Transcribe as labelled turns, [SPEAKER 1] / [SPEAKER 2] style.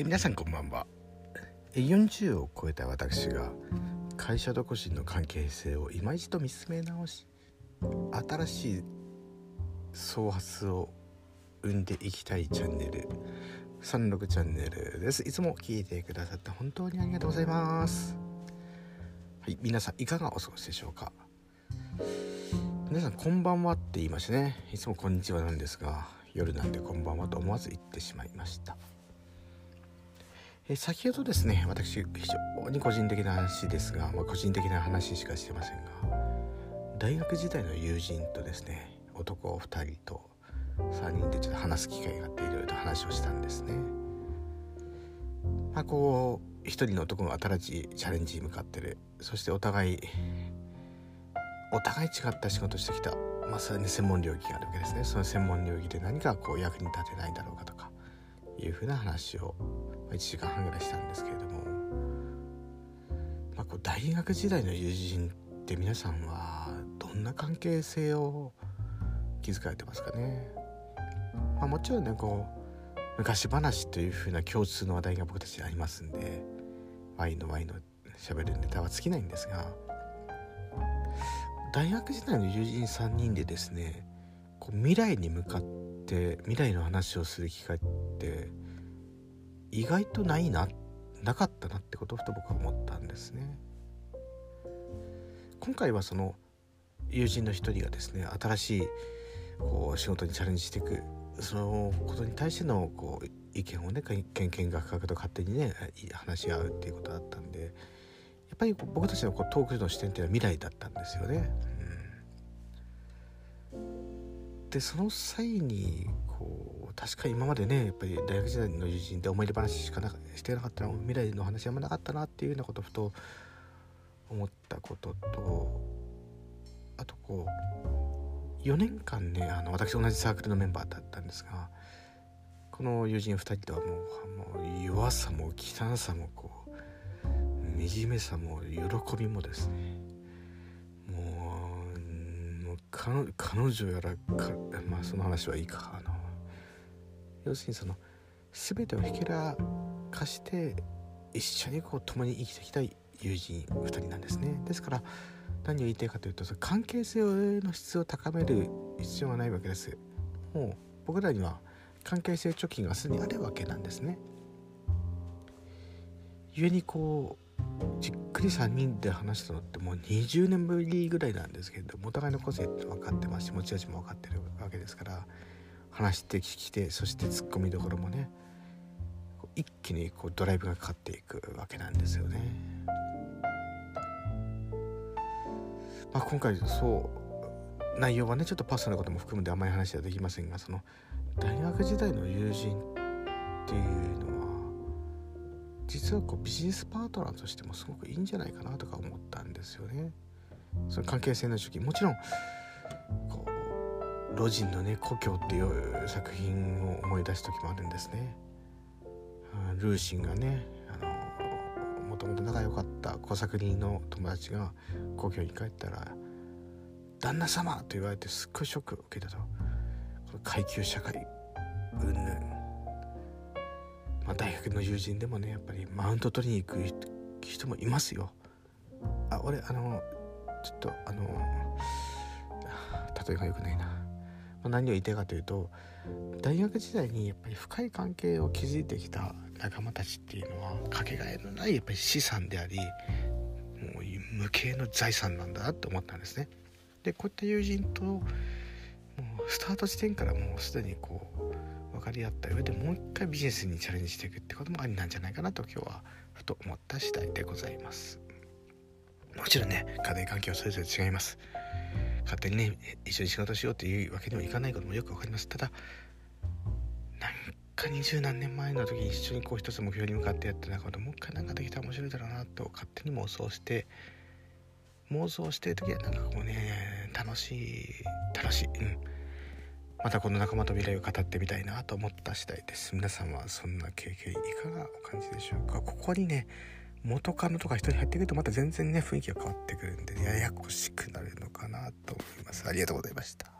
[SPEAKER 1] え皆さんこんばんは。40を超えた私が会社と個人の関係性を今一度見つめ直し新しい創発を生んでいきたいチャンネル。36チャンネルです。いつも聞いてくださって本当にありがとうございます。はい皆さんいかがお過ごしでしょうか？皆さんこんばんはって言いましてね。いつもこんにちはなんですが夜なんでこんばんはと思わず言ってしまいました。え先ほどですね私非常に個人的な話ですが、まあ、個人的な話しかしてませんが大学時代の友人とですね男2人と3人でちょっと話す機会があっていろいろと話をしたんですね。まあこう一人の男が新しいチャレンジに向かってる。そしてお互いお互い違った仕事してきた。まさに専門領域があるわけですね。その専門領域で何かこう役に立てないんだろうかとかいうふうな話を1時間半ぐらいしたんですけれども、まあ、こう大学時代の友人って皆さんはどんな関係性を築かれてますかね、まあ、もちろんねこう昔話というふうな共通の話題が僕たちありますんでワインのワインの喋るネタは尽きないんですが大学時代の友人3人でですねこう未来に向かって未来の話をする機会って意外とないななかったなってことふと僕は思ったんですね今回はその友人の一人がですね新しいこう仕事にチャレンジしていくそのことに対してのこう意見をねけんけんがくがくと勝手にね話し合うっていうことだったんでやっぱり僕たちのこうトークの視点っていうのは未来だったんですよね。うん、でその際にこう確か今までねやっぱり大学時代の友人で思い出話しかなしてなかったの未来の話あんまなかったなっていうようなことふと思ったこととあとこう4年間ねあの私同じサークルのメンバーだったんですがこの友人2人とはもうもう弱さも汚さもこう惨めさも喜びもですねもう彼女やらかまあその話はいいかあの要するにその全てをひけらかして一緒にこう共に生きてきた友人2人なんですね。ですから何を言いたいかというとその関係性の質を高める必要はないわけです。もう僕らには関係性貯金がすでにあるわけなんですね。故にこうじっくり3人で話したのってもう20年ぶりぐらいなんですけれどもお互いの個性って分かってますし持ち味も分かってるわけですから話して聞きてそしてツッコミどころもね一気にこうドライブがかかっていくわけなんですよね。まあ、今回そう内容はねちょっとパスなことも含むんであんまり話はできませんがその大学時代の友人っていうのは実はこうビジネスパートナーとしてもすごくいいんじゃないかなとか思ったんですよね。その関係性の初期もちろんう「ロジンのね故郷」っていう作品を思い出す時もあるんですね。ルーシンがねもともと仲良かった小作人の友達が故郷に帰ったら「旦那様!」と言われてすっごいショックを受けたとこの階級社会うんぬん、まあ、大学の友人でもねやっぱりマウント取りに行く人もいますよあ俺あのちょっとあの例えが良くないな、何を言いたいかというと大学時代にやっぱり深い関係を築いてきた仲間たちっていうのはかけがえのないやっぱり資産でありもう無形の財産なんだなって思ったんですね。でこういった友人ともうスタート地点からもうすでにこう分かり合った上でもう一回ビジネスにチャレンジしていくってこともありなんじゃないかなと今日はふと思った次第でございます。もちろんね家庭環境それぞれ違います。勝手にね一緒に仕事しようというわけにはいかないこともよく分かります。ただか二十何年前の時一緒にこう一つ目標に向かってやってたこともう一回なんかできたら面白いだろうなと勝手に妄想して妄想してる時はなんかこうね楽しい楽しいうん。またこの仲間と未来を語ってみたいなと思った次第です。皆さんはそんな経験いかがお感じでしょうか？ここにね元カノとか人に入ってくるとまた全然ね雰囲気が変わってくるんでややこしくなるのかなと思います。ありがとうございました。